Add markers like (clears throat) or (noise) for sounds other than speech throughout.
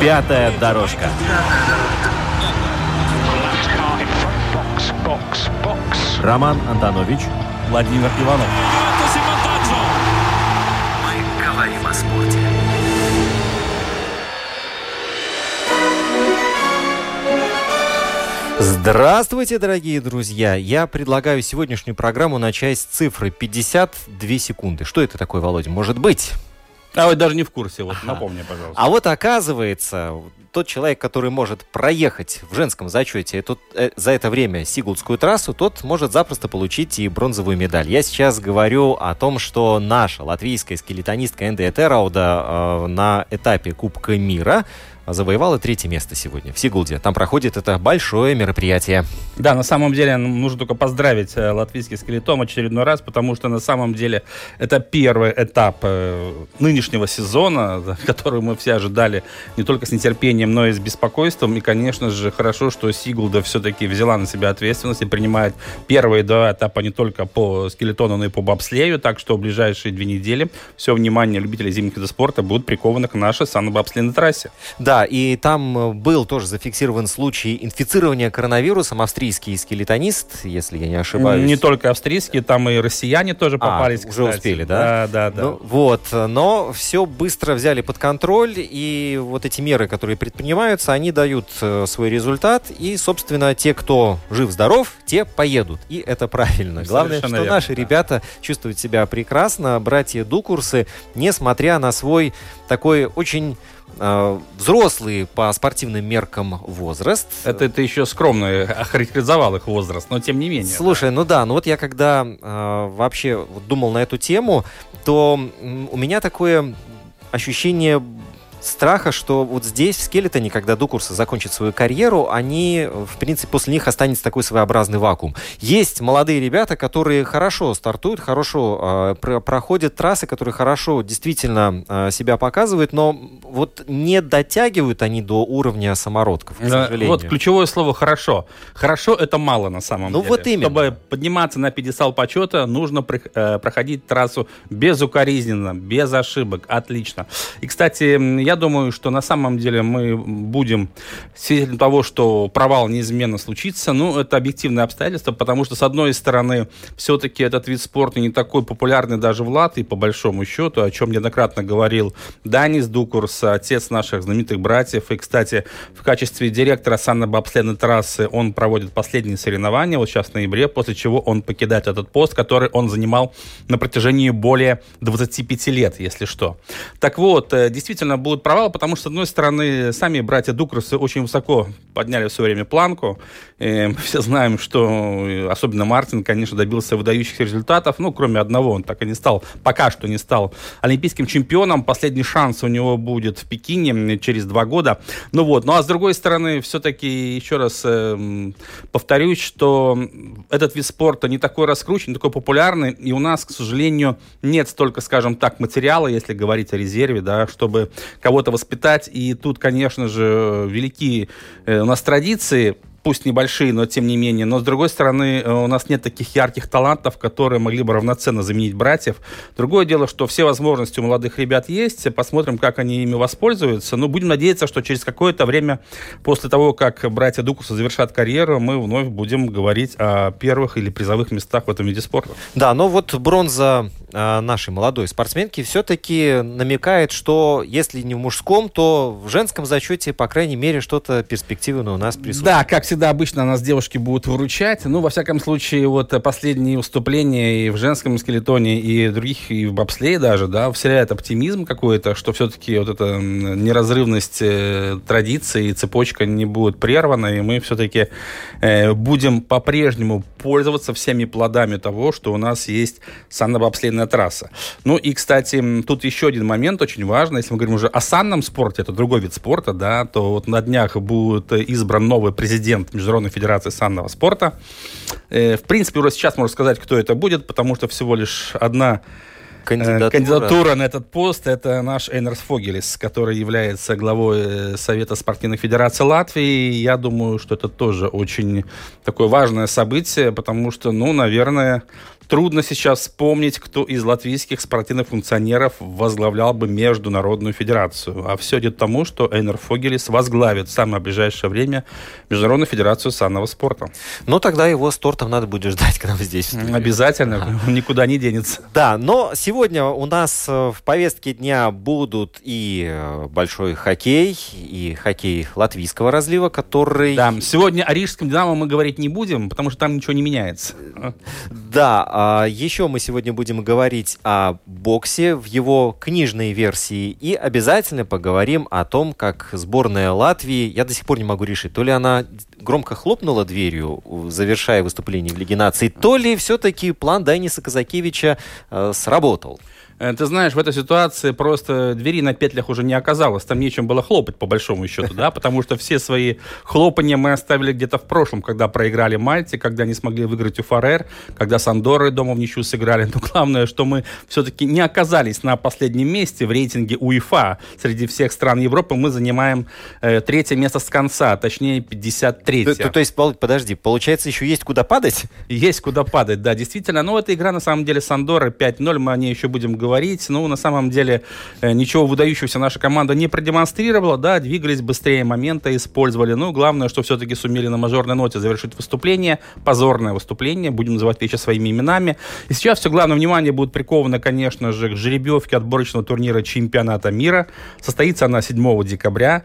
Пятая дорожка. Роман Антонович. Владимир Иванов. Мы говорим о спорте. Здравствуйте, дорогие друзья! Я предлагаю сегодняшнюю программу начать с цифры 52 секунды. Что это такое, Володя, может быть? А вот даже не в курсе, вот напомни, пожалуйста. А вот оказывается, тот человек, который может проехать в женском зачете тут, э, за это время Сигулдскую трассу, тот может запросто получить и бронзовую медаль. Я сейчас говорю о том, что наша латвийская скелетонистка Энде Этерауда э, на этапе Кубка мира завоевала третье место сегодня в Сигулде. Там проходит это большое мероприятие. Да, на самом деле нужно только поздравить э, латвийский скелетом очередной раз, потому что на самом деле это первый этап э, нынешнего сезона, (laughs) который мы все ожидали не только с нетерпением, но и с беспокойством. И, конечно же, хорошо, что Сигулда все-таки взяла на себя ответственность и принимает первые два этапа не только по скелетону, но и по бобслею. Так что в ближайшие две недели все внимание любителей зимних видов спорта будут приковано к нашей санно-бобслейной трассе. Да, и там э, был тоже зафиксирован случай инфицирования коронавирусом. Австрийский скелетонист, если я не ошибаюсь. Не только австрийские, там и россияне тоже попались, а, уже кстати. успели, да? Да, да, да. Ну, вот, но все быстро взяли под контроль, и вот эти меры, которые предпринимаются, они дают э, свой результат, и, собственно, те, кто жив-здоров, те поедут, и это правильно. Главное, Совершенно что верно, наши да. ребята чувствуют себя прекрасно, братья Дукурсы, несмотря на свой такой очень э, взрослый по спортивным меркам возраст. Это ты еще скромно охарактеризовал их возраст, но тем не менее. Слушай, ну да, ну вот я когда э, вообще думал на эту тему, то у меня такое ощущение страха, что вот здесь, в Скелетоне, когда Дукурсы закончат свою карьеру, они, в принципе, после них останется такой своеобразный вакуум. Есть молодые ребята, которые хорошо стартуют, хорошо э, про- проходят трассы, которые хорошо действительно э, себя показывают, но вот не дотягивают они до уровня самородков, к Да, сожалению. Вот ключевое слово «хорошо». «Хорошо» — это мало на самом Ну, деле. вот именно. Чтобы подниматься на пьедестал почета, нужно прих- э, проходить трассу безукоризненно, без ошибок. Отлично. И, кстати, м, я думаю, что на самом деле мы будем свидетелем того, что провал неизменно случится. Ну, это объективное обстоятельство, потому что, с одной стороны, все-таки этот вид спорта не такой популярный даже в Латвии, по большому счету, о чем неоднократно говорил Данис Дукурс, отец наших знаменитых братьев. И, кстати, в качестве директора санно-бобследной трассы он проводит последние соревнования, вот сейчас в ноябре, после чего он покидает этот пост, который он занимал на протяжении более 25 лет, если что. Так вот, э, действительно будет провал, потому что, с одной стороны, сами братья Дукрусы очень высоко подняли в свое время планку. Э, Мы все знаем, что э, особенно Мартин, конечно, добился выдающихся результатов. Ну, кроме одного, он так и не стал, пока что не стал олимпийским чемпионом. Последний шанс у него будет в Пекине м, через два года. Ну вот, ну а с другой стороны, все-таки, еще раз э, повторюсь, что этот вид спорта не такой раскрученный, не такой популярный, и у нас, к сожалению, нет столько, скажем так, материала, если говорить о резерве, да, чтобы кого-то воспитать. И тут, конечно же, великие э, у нас традиции, пусть небольшие, но тем не менее. Но с другой стороны, э, у нас нет таких ярких талантов, которые могли бы равноценно заменить братьев. Другое дело, что все возможности у молодых ребят есть. Посмотрим, как они ими воспользуются. Но будем надеяться, что через какое-то время, после того, как братья Дукуса завершат карьеру, мы вновь будем говорить о первых или призовых местах в этом виде спорта. Да, но вот бронза э, нашей молодой спортсменки все-таки намекает, что если не в мужском, то в женском зачете, по крайней мере, что-то перспективное у нас присутствует. Да, как всегда, обычно нас девушки будут выручать. Ну, во всяком случае, вот последние выступления и в женском скелетоне, и других, и в бобслее даже, да, вселяет оптимизм какой-то, что все-таки вот эта неразрывность э, традиций и цепочка не будет прервана, и мы все-таки э, будем по-прежнему пользоваться всеми плодами того, что у нас есть санно-бобслейная трасса. Ну и, кстати, тут еще один момент очень важный. Если мы говорим уже о санном спорте, это другой вид спорта, да, то вот на днях будет избран новый президент Международной Федерации санного спорта. Э, в принципе, уже сейчас можно сказать, кто это будет, потому что всего лишь одна Кандидатура. Кандидатура на этот пост – это наш Эйнерс Фогелис, который является главой э, Совета спортивных федераций Латвии. Я думаю, что это тоже очень такое важное событие, потому что, ну, наверное, Трудно сейчас вспомнить, кто из латвийских спортивных функционеров возглавлял бы Международную федерацию. А все идет к тому, что Эйнер Фогелис возглавит в самое ближайшее время Международную федерацию санного спорта. Ну, тогда его с тортом надо будет ждать к нам здесь. Обязательно, никуда не денется. Да, но сегодня у нас э, в повестке дня будут и э, большой хоккей, и хоккей латвийского разлива, который... Да, сегодня о Рижском «Динамо» мы говорить не будем, потому что там ничего не меняется. Да, еще мы сегодня будем говорить о боксе в его книжной версии и обязательно поговорим о том, как сборная Латвии, я до сих пор не могу решить, то ли она громко хлопнула дверью, завершая выступление в Лиге наций, то ли все-таки план Дайниса Казакевича э, сработал. Э, ты знаешь, в этой ситуации просто двери на петлях уже не оказалось. Там нечем было хлопать, по большому счету, да, потому что все свои хлопания мы оставили где-то в прошлом, когда проиграли Мальте, когда не смогли выиграть у Фарер, когда с Андорой дома в ничью сыграли. Но главное, что мы все-таки не оказались на последнем месте в рейтинге УЕФА. Среди всех стран Европы мы занимаем э, третье место с конца, точнее 53 то, то, то есть, подожди, получается, еще есть куда падать? Есть куда падать, да, действительно. Но эта игра, на самом деле, с Андорой 5-0, мы о ней еще будем говорить говорить. Ну, на самом деле, э, ничего выдающегося наша команда не продемонстрировала, да, двигались быстрее момента, использовали. Ну, главное, что все-таки сумели на мажорной ноте завершить выступление, позорное выступление, будем называть вещи своими именами. И сейчас все главное внимание будет приковано, конечно же, к жеребьевке отборочного турнира чемпионата мира. Состоится она 7 декабря.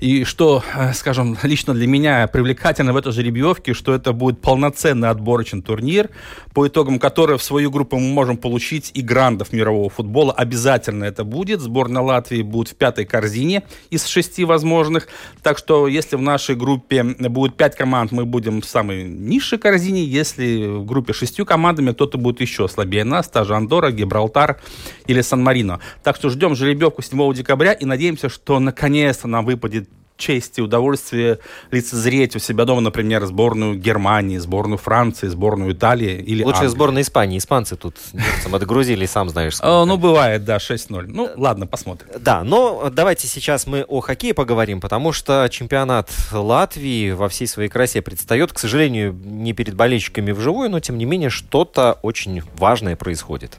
И что, э, скажем, лично для меня привлекательно в этой жеребьевке, что это будет полноценный отборочный турнир, по итогам которого в свою группу мы можем получить и грандов мирового футбола. Обязательно это будет. Сборная Латвии будет в пятой корзине из шести возможных. Так что, если в нашей группе будет пять команд, мы будем в самой низшей корзине. Если в группе шестью командами, кто-то будет еще слабее нас. Та же Андора, Гибралтар или Сан-Марино. Так что ждем жеребьевку 7 декабря и надеемся, что наконец-то нам выпадет честь и удовольствие лицезреть у себя дома, например, сборную Германии, сборную Франции, сборную Италии или Лучшая Англии. сборная Испании. Испанцы тут отгрузили, сам знаешь. Сколько. Ну, бывает, да, 6-0. Ну, ладно, посмотрим. Да, но давайте сейчас мы о хоккее поговорим, потому что чемпионат Латвии во всей своей красе предстает, к сожалению, не перед болельщиками вживую, но, тем не менее, что-то очень важное происходит.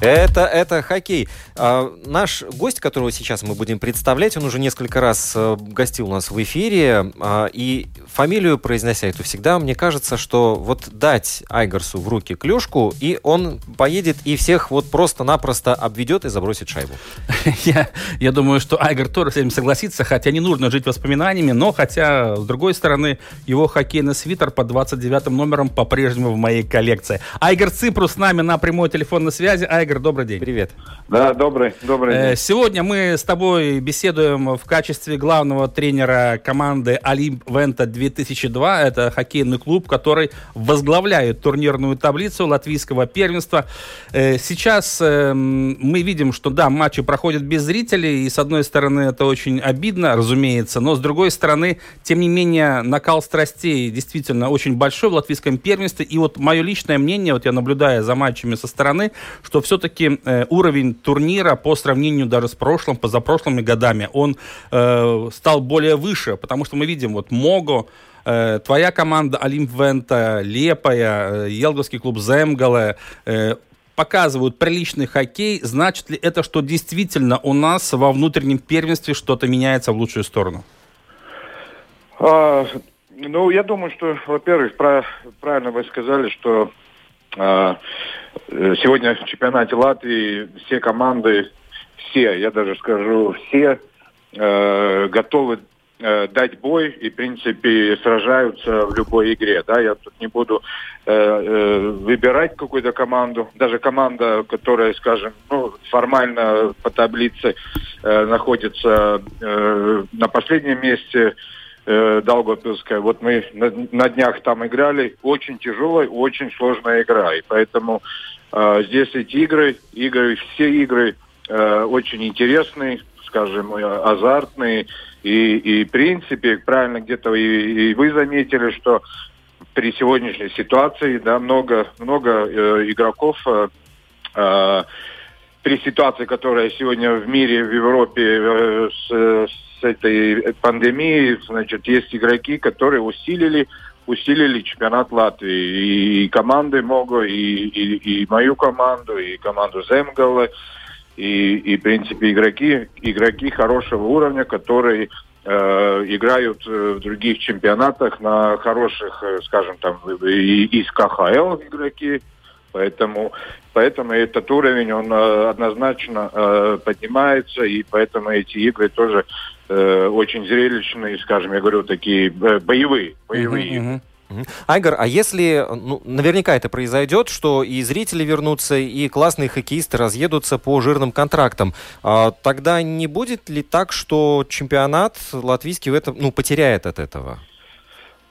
Это, это хоккей. А, наш гость, которого сейчас мы будем представлять, он уже несколько раз а, гостил у нас в эфире. А, и фамилию, произнося эту всегда, мне кажется, что вот дать Айгарсу в руки клюшку, и он поедет и всех вот просто-напросто обведет и забросит шайбу. (laughs) Я, я думаю, что Айгар тоже с этим согласится, хотя не нужно жить воспоминаниями, но хотя, с другой стороны, его хоккейный свитер под 29 номером по-прежнему в моей коллекции. Айгар Ципрус с нами на прямой телефонной связи. Айгар, Игорь, добрый день. Привет. Да, добрый, добрый э, день. Сегодня мы с тобой беседуем в качестве главного тренера команды Олимп Вента 2002. Это хоккейный клуб, который возглавляет турнирную таблицу латвийского первенства. Э, сейчас э, мы видим, что да, матчи проходят без зрителей, и с одной стороны это очень обидно, разумеется, но с другой стороны, тем не менее, накал страстей действительно очень большой в латвийском первенстве. И вот мое личное мнение, вот я наблюдая за матчами со стороны, что все все-таки э, уровень турнира по сравнению даже с прошлым, позапрошлыми годами, он э, стал более выше, потому что мы видим вот Мого, э, твоя команда Олимп Вента, Лепая, Елговский клуб Земгале, э, показывают приличный хоккей, значит ли это, что действительно у нас во внутреннем первенстве что-то меняется в лучшую сторону? А, ну, я думаю, что, во-первых, про, правильно вы сказали, что а, сегодня в чемпионате Латвии все команды, все, я даже скажу, все э, готовы э, дать бой и, в принципе, сражаются в любой игре. Да? Я тут не буду э, э, выбирать какую-то команду. Даже команда, которая, скажем, ну, формально по таблице э, находится э, на последнем месте, э. Вот мы на, на днях там играли. Очень тяжелая, очень сложная игра. И поэтому э, здесь эти игры, игры, все игры э, очень интересные, скажем, азартные. И, и в принципе, правильно где-то и, и вы заметили, что при сегодняшней ситуации, да, много, много э, игроков э, э, при ситуации, которая сегодня в мире, в Европе э, с, с этой пандемией, значит, есть игроки, которые усилили усилили чемпионат Латвии. И команды могу, и, и, и мою команду, и команду Земгала, и, и, в принципе, игроки, игроки хорошего уровня, которые э, играют э, в других чемпионатах на хороших, э, скажем, там, из КХЛ игроки. Поэтому, поэтому этот уровень, он однозначно поднимается, и поэтому эти игры тоже э, очень зрелищные, скажем, я говорю, такие э, боевые, боевые игры. Айгор, а если, ну, наверняка это произойдет, что и зрители вернутся, и классные хоккеисты разъедутся по жирным контрактам, а, тогда не будет ли так, что чемпионат латвийский в этом, ну, потеряет от этого?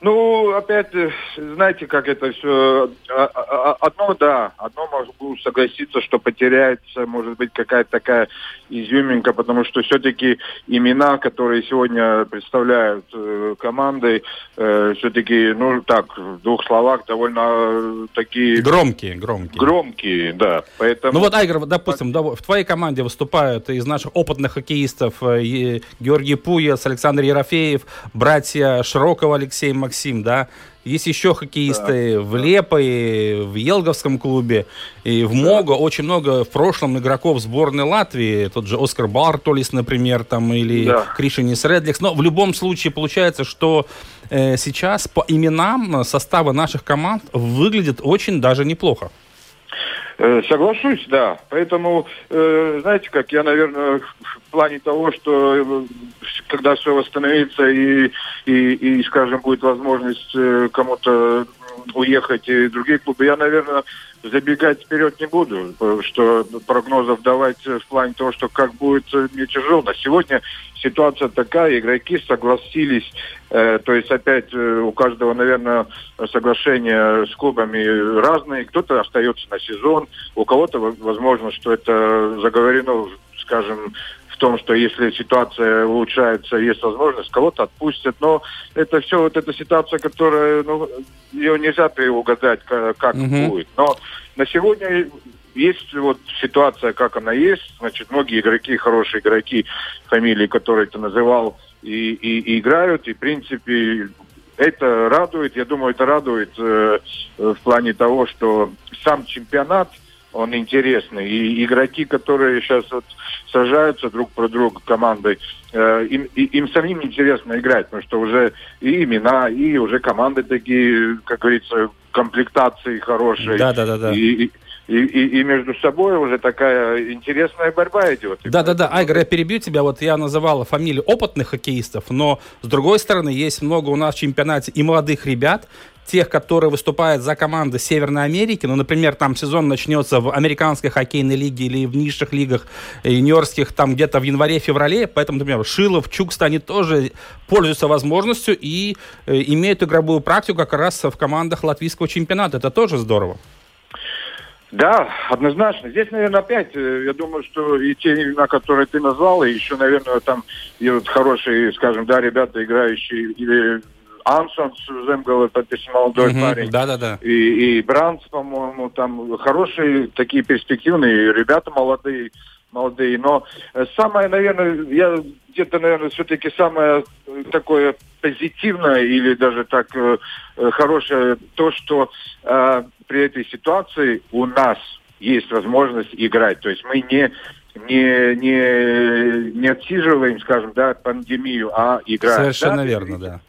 Ну, опять, э, знаете, как это все... А, а, одно, да, одно могу согласиться, что потеряется, может быть, какая-то такая изюминка, потому что все-таки имена, которые сегодня представляют э, команды, э, все-таки, ну, так, в двух словах, довольно э, такие... Громкие, громкие. Громкие, да. Поэтому... Ну вот, Айгор, допустим, в твоей команде выступают из наших опытных хоккеистов Георгий Пуяс, Александр Ерофеев, братья Широкого Алексей Максимов, Максим, да, есть еще хоккеисты да, в Лепо, в Елговском клубе, и в Мого. Очень много в прошлом игроков сборной Латвии. Тот же Оскар Бартолис, например, там, или да. Кришинис Редликс. Но в любом случае получается, что э, сейчас по именам состава наших команд выглядит очень даже неплохо. Э, соглашусь, да. Поэтому, э, знаете, как я, наверное, в плане того, что э, когда все восстановится и, и, и скажем, будет возможность кому-то уехать и другие клубы, я, наверное, забегать вперед не буду, что прогнозов давать в плане того, что как будет, мне тяжело. На сегодня ситуация такая, игроки согласились, э, то есть опять э, у каждого, наверное, соглашения с клубами разные, кто-то остается на сезон, у кого-то, возможно, что это заговорено, скажем, в том, что если ситуация улучшается, есть возможность, кого-то отпустят. Но это все вот эта ситуация, которая, ну, ее нельзя угадать, как, угу. будет. Но на сегодня есть вот ситуация, как она есть. Значит, многие игроки, хорошие игроки, фамилии, которые ты называл, и, и, и играют. И, в принципе, это радует. Я думаю, это радует э, в плане того, что сам чемпионат – он интересный. И игроки, которые сейчас вот сажаются друг про друга командой, э, им, и, им самим интересно играть, потому что уже и имена, и уже команды такие, как говорится, комплектации хорошие. Да, да, да, да. И, и, и, и между собой уже такая интересная борьба идет. Да-да-да, Айгор, я перебью тебя. Вот я называл фамилии опытных хоккеистов, но с другой стороны есть много у нас в чемпионате и молодых ребят, тех, которые выступают за команды Северной Америки, ну, например, там сезон начнется в американской хоккейной лиге или в низших лигах юниорских там где-то в январе-феврале, поэтому, например, Шилов, Чукста, они тоже пользуются возможностью и э, имеют игровую практику как раз в командах латвийского чемпионата. Это тоже здорово. Да, однозначно. Здесь, наверное, опять, э, я думаю, что и те имена, которые ты назвал, и еще, наверное, там и вот хорошие, скажем, да, ребята, играющие или Ансонс Земгала, молодой Мгм, парень. Да-да-да. И, и Бранц, по-моему, там хорошие такие перспективные ребята молодые, молодые. Но э, самое, наверное, я где-то, наверное, все-таки самое э, такое позитивное или даже так э, хорошее то, что э, при этой ситуации у нас есть возможность играть. То есть мы не не, не, не отсиживаем, скажем, да, пандемию, а играем. Совершенно Да, верно, да.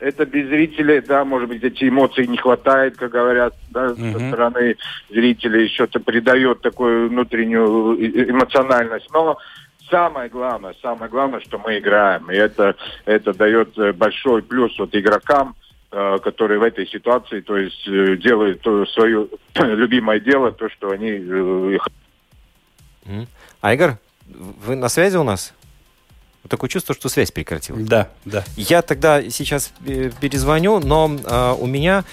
Это без зрителей, да, может быть, эти эмоции не хватает, как говорят, да, со Мгм. стороны зрителей, что-то придает такую внутреннюю э- эмоциональность. Но самое главное, самое главное, что мы играем, и это, это дает э, большой плюс вот игрокам, э, которые в этой ситуации, то есть э, делают свое (clears throat) любимое дело, то, что они э, Мгм. Айгор, вы на связи у нас? Вот Такое чувство, что связь прекратилась. Да, да. Я тогда сейчас э, перезвоню, но э, у меня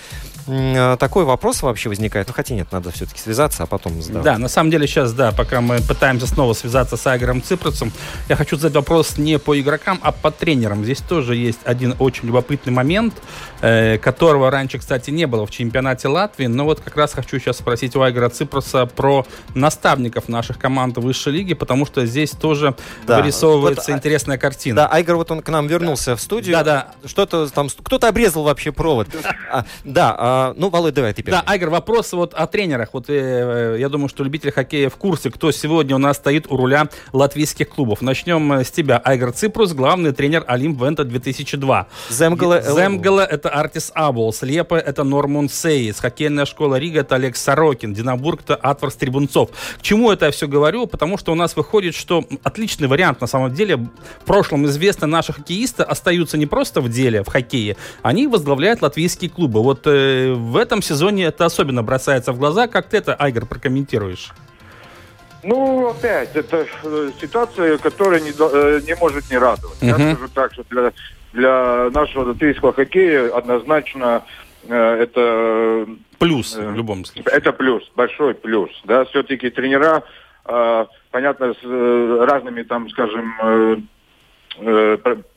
такой вопрос вообще возникает. Ну, хотя нет, надо все-таки связаться, а потом задавать. Да, на самом деле сейчас, да, пока мы пытаемся снова связаться с Айгором Ципросом, я хочу задать вопрос не по игрокам, а по тренерам. Здесь тоже есть один очень любопытный момент, э, которого раньше, кстати, не было в чемпионате Латвии, но вот как раз хочу сейчас спросить у Айгора Ципроса про наставников наших команд высшей лиги, потому что здесь тоже Да. вырисовывается Вот, а- интересная картина. Да, Айгар, вот он к нам вернулся в студию. Да-да. Что-то там, кто-то обрезал вообще провод. (laughs) А, да, а, ну, Володь, давай ты первый. Да, Айгар, вопрос вот о тренерах. Вот э, э, я думаю, что любители хоккея в курсе, кто сегодня у нас стоит у руля латвийских клубов. Начнем э, с тебя. Айгарс Ципрус, главный тренер Олимп Вента 2002. Земгала. Земгала это Артис Аболс, Лиепая это Нормунд Сейс, хоккейная школа Рига это Олег Сорокин, Динабург это Атварс Трибунцов. К чему это я все говорю? Потому что у нас выходит, что отличный вариант на самом деле. В прошлом известно, наши хоккеисты остаются не просто в деле, в хоккее, они возглавляют латвийские клубы. Вот э, в этом сезоне это особенно бросается в глаза. Как ты это, Айгор, прокомментируешь? Ну, опять, это э, ситуация, которая не, э, не может не радовать. Я Мгм. скажу так, что для, для нашего латвийского хоккея однозначно э, это, Плюс в любом случае. это плюс, большой плюс. Да, все-таки тренера, понятно, с разными там, скажем,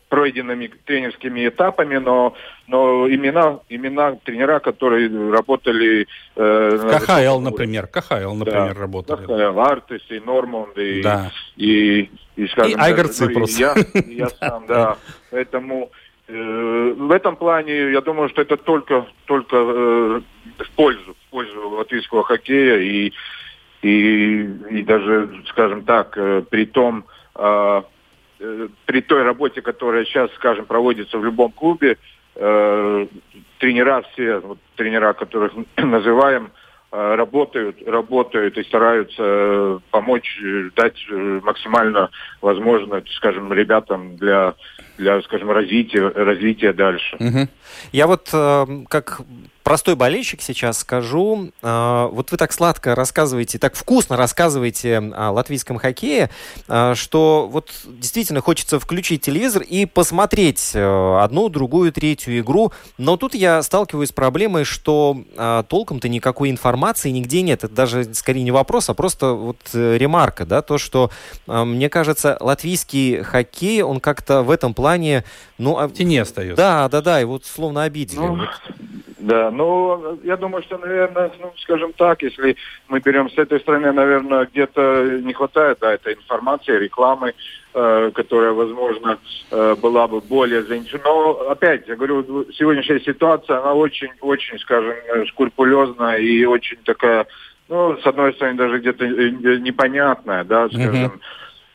пройденными тренерскими этапами, но, но имена, имена тренера, которые работали... э, КХЛ, например. КХЛ, например, Да. работали. КХЛ, Артес и Нормунд, и, Да. и, и, скажем, И Айгор даже, ну, и Ципрос. я, (laughs) и я сам, да. Поэтому э, в этом плане я думаю, что это только, только э, в пользу, в пользу латвийского хоккея и, и, и даже, скажем так, э, при том, э, при той работе, которая сейчас, скажем, проводится в любом клубе, э, тренера все, вот, тренера, которых (clears throat) называем, э, работают, работают и стараются э, помочь, э, дать э, максимально возможно, скажем, ребятам для, для скажем, развития, развития дальше. Мгм. Я вот э, как простой болельщик сейчас скажу, э, вот вы так сладко рассказываете, так вкусно рассказываете о латвийском хоккее, э, что вот действительно хочется включить телевизор и посмотреть э, одну, другую, третью игру, но тут я сталкиваюсь с проблемой, что э, толком-то никакой информации нигде нет, это даже скорее не вопрос, а просто вот э, ремарка, да, то, что мне кажется, латвийский хоккей, он как-то в этом плане, ну, а- В тени остается. да, да, да, и вот словно обидели. Ну, Вот. Да, ну, я думаю, что, наверное, ну, скажем так, если мы берем с этой стороны, наверное, где-то не хватает, да, этой информации, рекламы, э, которая, возможно, э, была бы более заинтересована. Но, опять, я говорю, сегодняшняя ситуация, она очень-очень, скажем, скрупулезная и очень такая, ну, с одной стороны, даже где-то э, непонятная, да, скажем, э,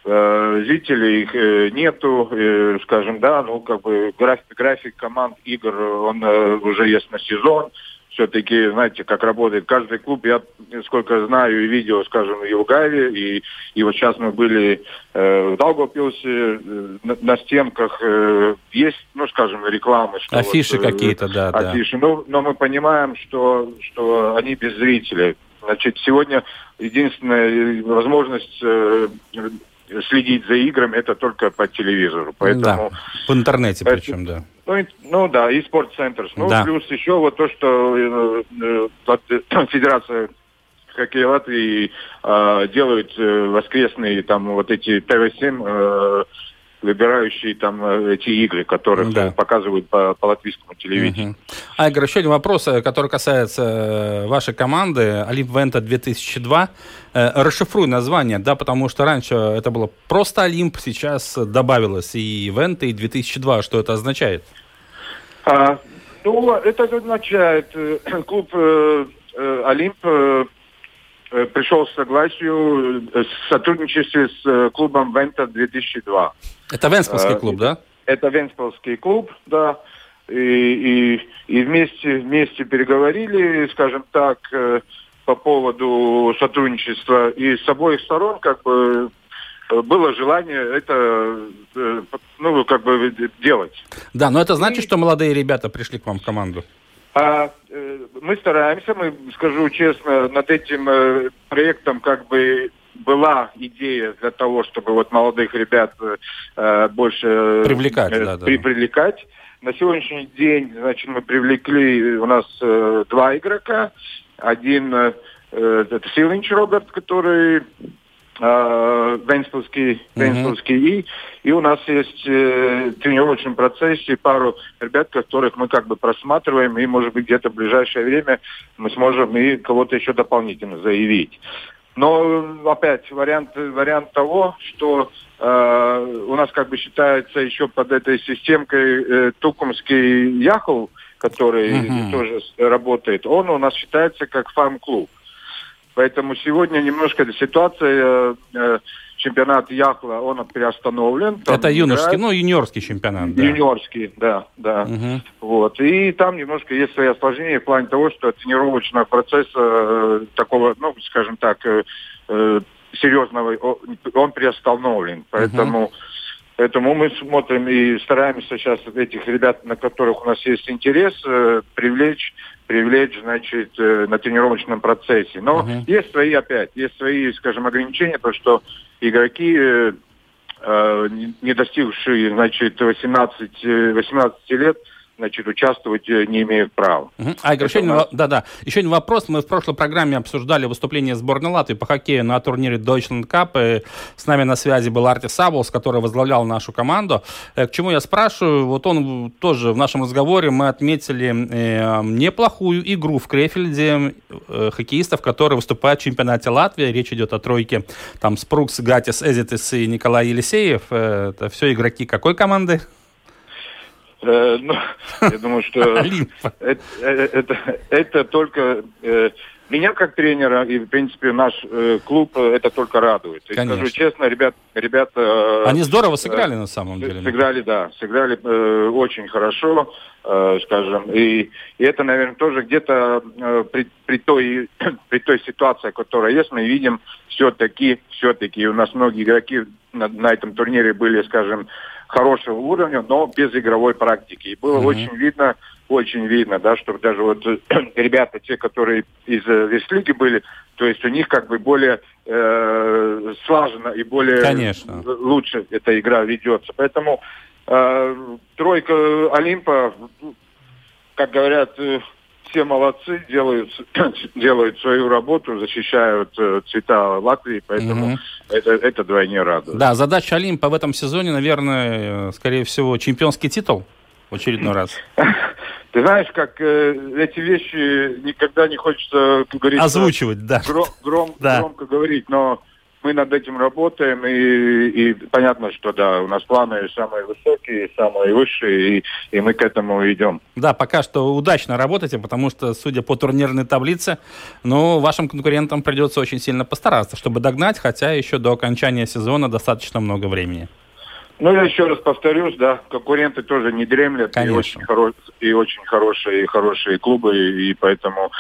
зрителей их э, нету, э, скажем, да, ну, как бы график, график команд игр, он э, уже есть на сезон. Все-таки, знаете, как работает каждый клуб. Я, сколько знаю и видео, скажем, и в Гаве, и, и вот сейчас мы были э, в Даугавпилсе, э, на, на стенках э, есть, ну, скажем, рекламы. Что Афиши вот, э, какие-то, да, да. афиши. Ну, но мы понимаем, что, что они без зрителей. Значит, сегодня единственная э, возможность э, следить за играми это только по телевизору. Поэтому, Да, в интернете Поэтому- причем, да. ну, ну да, и спортцентр. Ну, Да. плюс еще вот то, что э, э, Лат- (coughs) Федерация хоккея Латвии э, делают э, воскресные там вот эти ТВ-7 э, выбирающие там э, эти игры, которые Да. показывают по, по латвийскому телевидению. Мгм. Айгор, еще один вопрос, э, который касается э, вашей команды Олимп Вента 2002. Э, Расшифруй название, да, потому что раньше это было просто Олимп, сейчас добавилось и Вента, и 2002. Что это означает? А, ну, это означает, (clears throat) клуб э, Олимп э, пришел к согласию с сотрудничестве с клубом Вента 2002. Это Венспилский Э, клуб, да? Это Венспилский клуб, да. И, и, и вместе, вместе переговорили, скажем так, э, по поводу сотрудничества. И с обоих сторон, как бы, э, было желание это, э, ну, как бы, делать. Да, но это значит, что молодые ребята пришли к вам в команду? А, э, мы стараемся, мы скажу честно, над этим э, проектом как бы была идея для того, чтобы вот молодых ребят э, больше э, Привлекать, э, да, да. при- привлекать. На сегодняшний день, значит, мы привлекли у нас э, два игрока. Один э, э, это Силинч Роберт, который э, Венспилский. Венспилский и, и у нас есть э, в тренировочном процессе пару ребят, которых мы как бы просматриваем, и, может быть, где-то в ближайшее время мы сможем и кого-то еще дополнительно заявить. Но опять вариант, вариант того, что э, у нас как бы считается еще под этой системкой э, Тукумский Яхов, который Мгм. тоже работает, он у нас считается как фарм-клуб. Поэтому сегодня немножко ситуация, э, чемпионат Яхла, он приостановлен. Там это юношеский, играют. ну, юниорский чемпионат, да. Юниорский, да, да. Мгм. Вот. И там немножко есть свои осложнения в плане того, что тренировочного процесса э, такого, ну, скажем так, э, э, серьезного, он приостановлен. Поэтому, поэтому мы смотрим и стараемся сейчас этих ребят, на которых у нас есть интерес, э, привлечь привлечь, значит, э, на тренировочном процессе. Но Мгм. есть свои, опять, есть свои, скажем, ограничения, то что игроки э, не- достигшие, значит, 18, э, 18 лет, значит, участвовать э, не имеют права. Мгм. Айгор, еще нас- да, да. еще один вопрос. Мы в прошлой программе обсуждали выступление сборной Латвии по хоккею на турнире Deutschland Cup. И с нами на связи был Арти Сабулс, который возглавлял нашу команду. Э, К чему я спрашиваю? Вот он тоже в нашем разговоре мы отметили э, неплохую игру в Крефельде э, хоккеистов, которые выступают в чемпионате Латвии. Речь идет о тройке там Спрукс, Гатис, Эзитис и Николай Елисеев. Э, Это все игроки какой команды? Э, ну, (laughs) я думаю, что это, э, это, только э, меня как тренера и, в принципе, наш э, клуб э, это только радует. И Конечно. скажу честно, ребят, ребята... э, Они здорово сыграли на самом деле. Сыграли, да, сыграли э, очень хорошо, э, скажем, и, и это, наверное, тоже где-то э, при, при той (clears throat) при той ситуации, которая есть, мы видим все-таки, все-таки у нас многие игроки на, на этом турнире были, скажем, хорошего уровня, но без игровой практики. И было Мгм. очень видно, очень видно, да, что даже вот э, (clears throat) ребята, те, которые из э, Вестлиги были, то есть у них как бы более э, слаженно и более Конечно. лучше эта игра ведется. Поэтому э, тройка Олимпа, как говорят, э, все молодцы, делают, (clears throat) делают свою работу, защищают э, цвета Латвии, поэтому Мгм. это, это двойне радует. Да, задача Олимпа в этом сезоне, наверное, э, скорее всего, чемпионский титул в очередной раз. (laughs) Ты знаешь, как э, эти вещи никогда не хочется, как говорится, Озвучивать, да. гро- гром- Да. громко говорить, но мы над этим работаем, и, и понятно, что да, у нас планы самые высокие, самые высшие, и, и мы к этому идем. Да, пока что удачно работаете, потому что, судя по турнирной таблице, ну, вашим конкурентам придется очень сильно постараться, чтобы догнать, хотя еще до окончания сезона достаточно много времени. Ну, я еще раз повторюсь, да, конкуренты тоже не дремлят, и Конечно. очень, хоро- и очень хорошие, хорошие клубы, и, и поэтому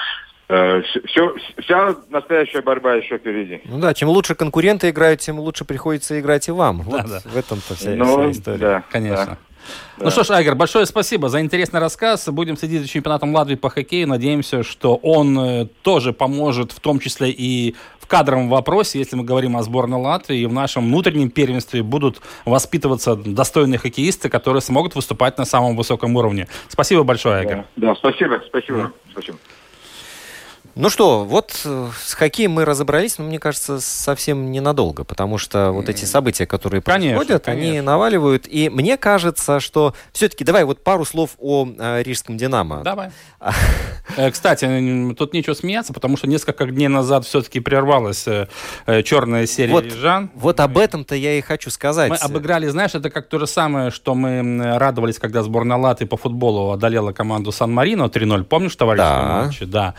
все, вся настоящая борьба еще впереди. Ну да, чем лучше конкуренты играют, тем лучше приходится играть и вам. Вот да. в этом-то вся, Ну, вся история. да, Конечно. да. Ну что ж, Айгор, большое спасибо за интересный рассказ. Будем следить за чемпионатом Латвии по хоккею. Надеемся, что он э, тоже поможет, в том числе и в кадровом вопросе, если мы говорим о сборной Латвии. И в нашем внутреннем первенстве будут воспитываться достойные хоккеисты, которые смогут выступать на самом высоком уровне. Спасибо большое, Айгор. Да, да, спасибо, спасибо, спасибо. Ну что, вот э, с хоккеем мы разобрались, но мне кажется, совсем ненадолго, потому что вот эти события, которые Конечно, происходят, конечно. они наваливают. И мне кажется, что все-таки давай вот пару слов о э, рижском Динамо. Давай. (laughs) Э, Кстати, тут нечего смеяться, потому что несколько дней назад все-таки прервалась э, э, черная серия Вот, рижан. вот об этом-то я и хочу сказать. Мы обыграли, знаешь, это как то же самое, что мы радовались, когда сборная Латы по футболу одолела команду Сан-Марино 3-0. Помнишь, товарищ? Да. матче? Да.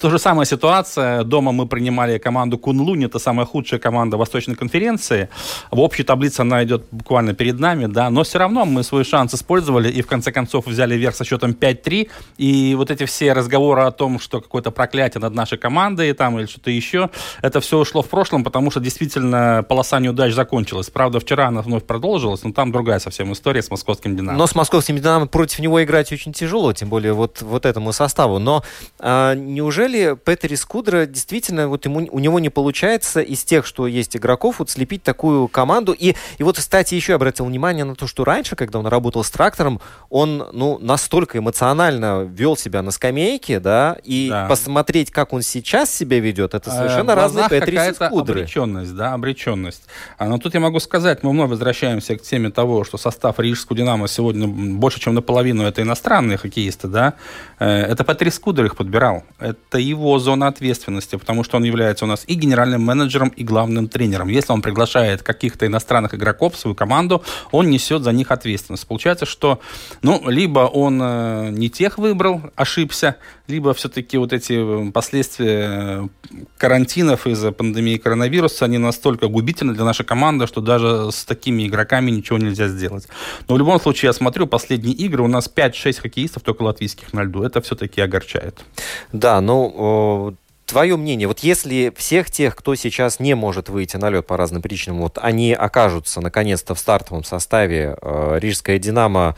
То же самая ситуация. Дома мы принимали команду Кунлунь, это самая худшая команда Восточной конференции. В общей таблице она идет буквально перед нами, да, но все равно мы свой шанс использовали и в конце концов взяли верх со счетом 5-3. И вот эти все разговоры о том, что какое-то проклятие над нашей командой там или что-то еще, это все ушло в прошлом, потому что действительно полоса неудач закончилась. Правда, вчера она вновь продолжилась, но там другая совсем история с московским «Динамо». Но с московским «Динамо» против него играть очень тяжело, тем более вот, вот этому составу. Но а, неужели Петери Скудра действительно, вот ему, у него не получается из тех, что есть игроков, вот слепить такую команду? И, и вот, кстати, еще обратил внимание на то, что раньше, когда он работал с трактором, он ну, настолько эмоционально вел себя на скамейке, да, и Да. посмотреть, как он сейчас себя ведет, это Э, совершенно в разные Петри Скудры. обреченность, да, обреченность. А, но тут я могу сказать, мы вновь возвращаемся к теме того, что состав Рижского «Динамо» сегодня больше, чем наполовину это иностранные хоккеисты, да. Э, Это Патрис Кудер их подбирал. Это его зона ответственности, потому что он является у нас и генеральным менеджером, и главным тренером. Если он приглашает каких-то иностранных игроков в свою команду, он несет за них ответственность. Получается, что, ну, либо он э, не тех выбрал, ошибся, либо все-таки вот эти э, последствия э, карантинов из-за пандемии коронавируса, они настолько губительны для нашей команды, что даже с такими игроками ничего нельзя сделать. Но в любом случае, я смотрю, последние игры, у нас 5-6 хоккеистов только латвийских на льду. Это все-таки огорчает. Да, ну, твое мнение, вот если всех тех, кто сейчас не может выйти на лед по разным причинам, вот они окажутся наконец-то в стартовом составе, э, Рижская «Динамо»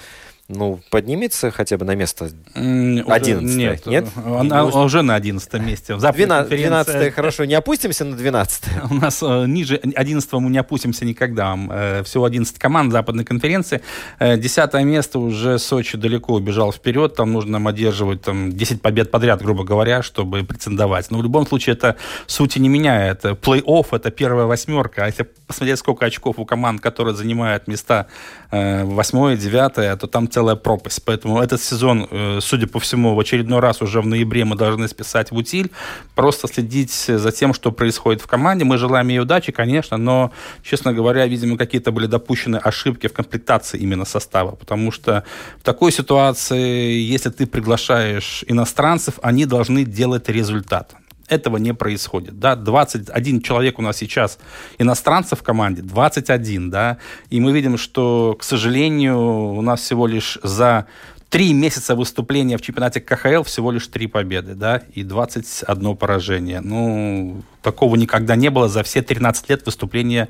ну, поднимется хотя бы на место М, уже- 11-е, Нет, нет? Она уже на 11 месте. В западной 12 конференции- 12 хорошо, не опустимся на 12 У нас э, ниже 11 мы не опустимся никогда. Э, всего 11 команд западной конференции. Э, десятое место уже Сочи далеко убежал вперед. Там нужно нам одерживать там, 10 побед подряд, грубо говоря, чтобы претендовать. Но в любом случае это сути не меняет. Плей-офф это первая восьмерка. А если посмотреть, сколько очков у команд, которые занимают места восьмое, девятое, то там целая пропасть. Поэтому этот сезон, э, судя по всему, в очередной раз уже в ноябре мы должны списать в утиль. Просто следить за тем, что происходит в команде. Мы желаем ей удачи, конечно, но, честно говоря, видимо, какие-то были допущены ошибки в комплектации именно состава. Потому что в такой ситуации, если ты приглашаешь иностранцев, они должны делать результат этого не происходит. Да? 21 человек у нас сейчас иностранцев в команде, 21, да, и мы видим, что, к сожалению, у нас всего лишь за три месяца выступления в чемпионате КХЛ всего лишь три победы, да, и 21 поражение. Ну, такого никогда не было за все 13 лет выступления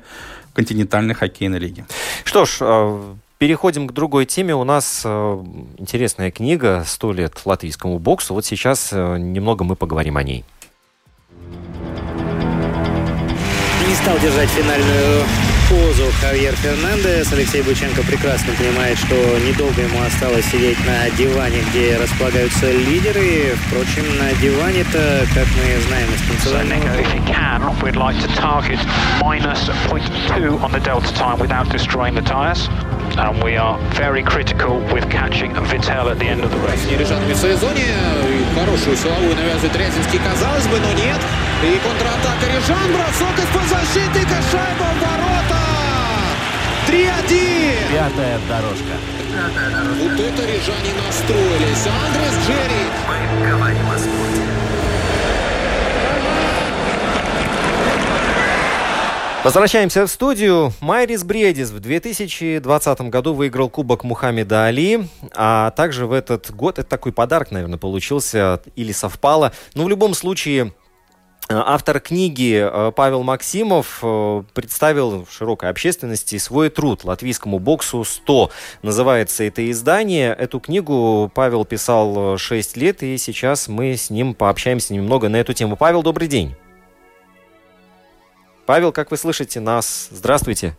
в континентальной хоккейной лиге. Что ж, э, переходим к другой теме. У нас э, интересная книга «100 лет латвийскому боксу». Вот сейчас э, немного мы поговорим о ней. Стал держать финальную позу Хавьер Фернандес. Алексей Быченко прекрасно понимает, что недолго ему осталось сидеть на диване, где располагаются лидеры. Впрочем, на диване-то, как мы знаем из So, танцевального... if you can, we'd like to target minus 0.2 on the delta time without destroying the tyres. And we are very critical with catching Vittel at the end of the race. Не решат в межсезонье. И Хорошую силовую навязывает Рязинский, казалось бы, но нет. И контратака Рижан. Бросок из-под защитника. Шайба в ворота. 3-1. Пятая дорожка. Вот это рижане настроились. Андрес Джерри. Возвращаемся в студию. Майрис Бредис в 2020 году выиграл Кубок Мухаммеда Али, а также в этот год, это такой подарок, наверное, получился или совпало. Но в любом случае, автор книги э, Павел Максимов э, представил широкой общественности свой труд «Латвийскому боксу 100». Называется это издание. Эту книгу Павел писал 6 лет, и сейчас мы с ним пообщаемся немного на эту тему. Павел, добрый день. Павел, как вы слышите нас? Здравствуйте.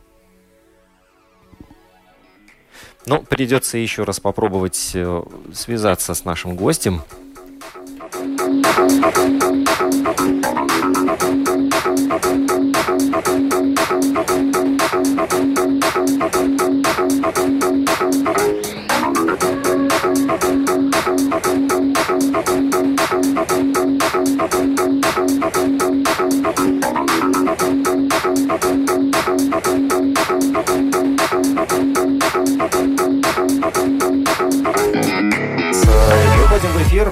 Ну, придется еще раз попробовать э, связаться с нашим гостем. Выходим в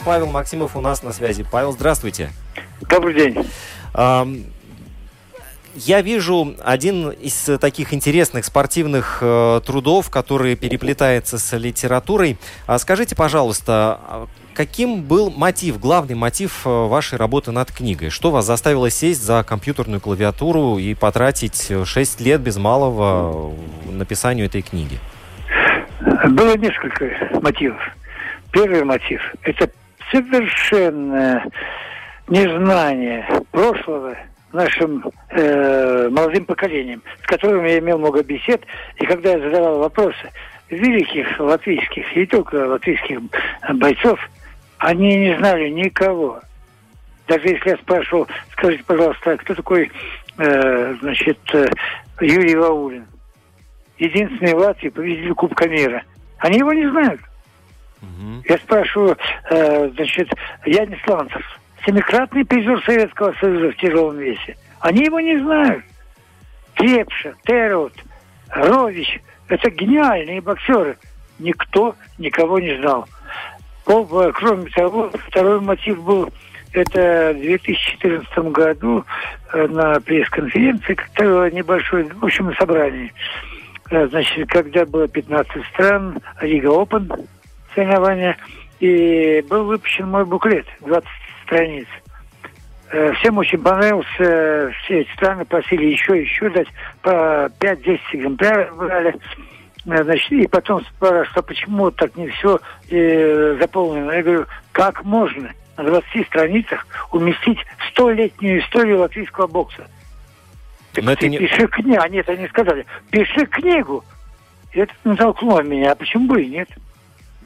Павел Максимов у нас на связи. Павел, здравствуйте. Добрый день. Я вижу один из таких интересных спортивных э, трудов, который переплетается с литературой. А скажите, пожалуйста, а каким был мотив, главный мотив э, вашей работы над книгой? Что вас заставило сесть за компьютерную клавиатуру и потратить 6 лет без малого в написанию этой книги? Было несколько мотивов. Первый мотив – это совершенное незнание прошлого нашим э, молодым поколением, с которым я имел много бесед. И когда я задавал вопросы великих латвийских, и только латвийских бойцов, они не знали никого. Даже если я спрашивал, скажите, пожалуйста, кто такой, э, значит, э, Юрий Ваулин? Единственный в Латвии победитель Кубка мира. Они его не знают. Я спрашиваю, э, значит, Янис Ланцев, семикратный призер Советского Союза в тяжелом весе. Они его не знают. Крепша, Терот, Рович – это гениальные боксеры. Никто никого не знал. Э, Кроме того, второй мотив был это в 2014 году э, на пресс-конференции, небольшое, в общем, собрание. Э, Значит, когда было 15 стран, Рига Опен соревнования, и был выпущен мой буклет, 20 страниц. Э, Всем очень понравился, все эти страны просили еще, еще дать, по 5-10 экземпляров брали. Э, Значит, и потом спрашивают, а почему так не все э, заполнено? Я говорю, как можно на 20 страницах уместить столетнюю историю латвийского бокса? Так Но это ты не- пиши книгу, а нет, они сказали, пиши книгу. И это натолкнуло меня, а почему бы и нет?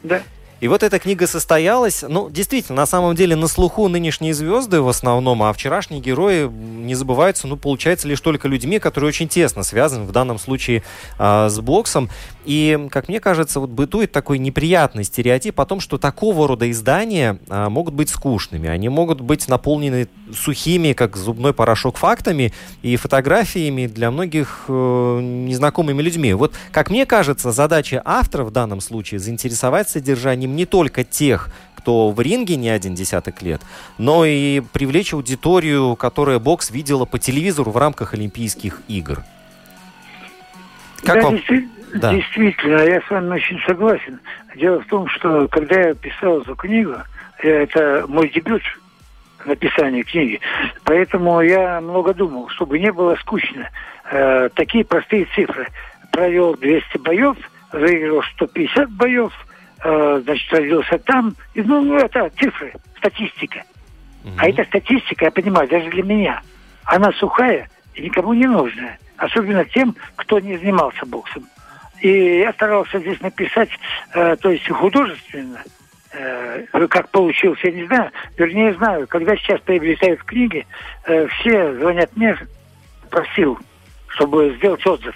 Да. И вот эта книга состоялась. Ну, действительно, на самом деле на слуху нынешние звезды в основном, а вчерашние герои не забываются, ну, получается, лишь только людьми, которые очень тесно связаны, в данном случае, а, с боксом. И, как мне кажется, вот бытует такой неприятный стереотип о том, что такого рода издания а, могут быть скучными. Они могут быть наполнены сухими, как зубной порошок, фактами и фотографиями для многих э, незнакомыми людьми. Вот, как мне кажется, задача автора в данном случае заинтересовать содержанием не только тех, кто в ринге не один десяток лет, но и привлечь аудиторию, которая бокс видела по телевизору в рамках Олимпийских игр. Как да, вам? действи- Да. Действительно, я с вами очень согласен. Дело в том, что когда я писал эту книгу, э, это мой дебют написания книги, поэтому я много думал, чтобы не было скучно. Э, такие простые цифры. Провел 200 боев, выиграл 150 боев, э, значит, родился там. И, ну, это цифры, статистика. А эта статистика, я понимаю, даже для меня, она сухая и никому не нужная. Особенно тем, кто не занимался боксом. И я старался здесь написать, э, то есть художественно, э, как получилось, я не знаю. Вернее, знаю, когда сейчас приобретают книги, э, все звонят мне, просил, чтобы сделать отзыв.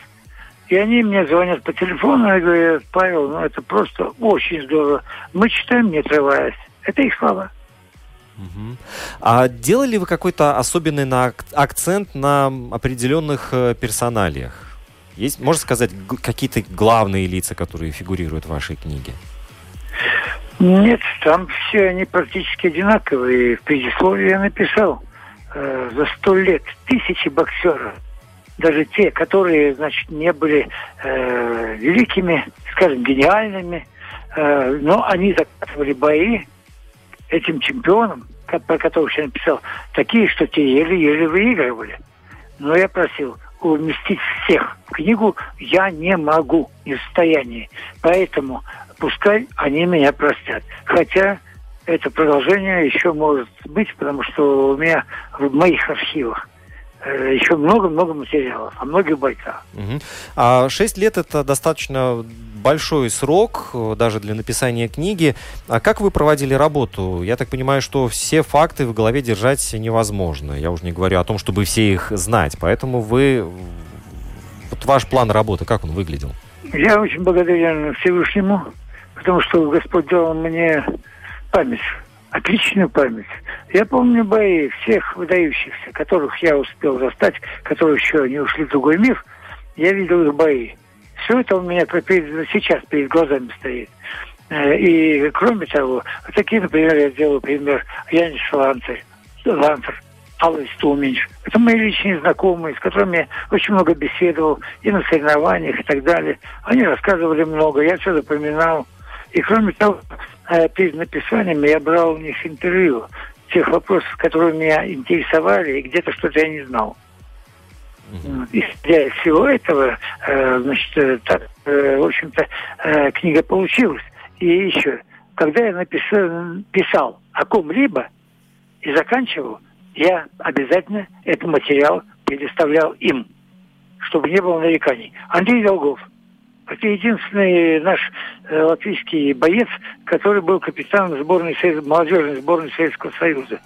И они мне звонят по телефону и говорят, Павел, ну это просто очень здорово. Мы читаем, не отрываясь. Это их слова. А делали вы какой-то особенный на ак- акцент на определенных э, персоналиях? Есть, можно сказать, какие-то главные лица, которые фигурируют в вашей книге? Нет, там все они практически одинаковые. В предисловии я написал э, за сто лет тысячи боксеров. Даже те, которые, значит, не были э, великими, скажем, гениальными, э, но они закатывали бои этим чемпионам, про которых я написал, такие, что те еле-еле выигрывали. Но я просил уместить всех в книгу я не могу, не в состоянии. Поэтому пускай они меня простят. Хотя это продолжение еще может быть, потому что у меня в моих архивах еще много-много материалов о многих бойцах. Угу. А шесть лет это достаточно большой срок э, даже для написания книги. А как вы проводили работу? Я так понимаю, что все факты в голове держать невозможно. Я уже не говорю о том, чтобы все их знать. Поэтому вы... Вот ваш план работы, как он выглядел? Я очень благодарен Всевышнему, потому что Господь дал мне память, отличную память. Я помню бои всех выдающихся, которых я успел застать, которые еще не ушли в другой мир. Я видел их бои. Все это у меня сейчас перед глазами стоит. Э, и кроме того, такие, например, я делаю пример Янис Ланцер, Ланцер, Алла Стуминч. Это мои личные знакомые, с которыми я очень много беседовал и на соревнованиях и так далее. Они рассказывали много, я все запоминал. И кроме того, перед написанием я брал у них интервью тех вопросов, которые меня интересовали, и где-то что-то я не знал. Исходя из всего этого, э, значит, э, так, э, в общем-то, книга получилась. И еще, когда я написал, писал о ком-либо и заканчивал, я обязательно этот материал предоставлял им, чтобы не было нареканий. Андрей Долгов. Это единственный наш э, латвийский боец, который был капитаном сборной, молодежной сборной Советского Союза.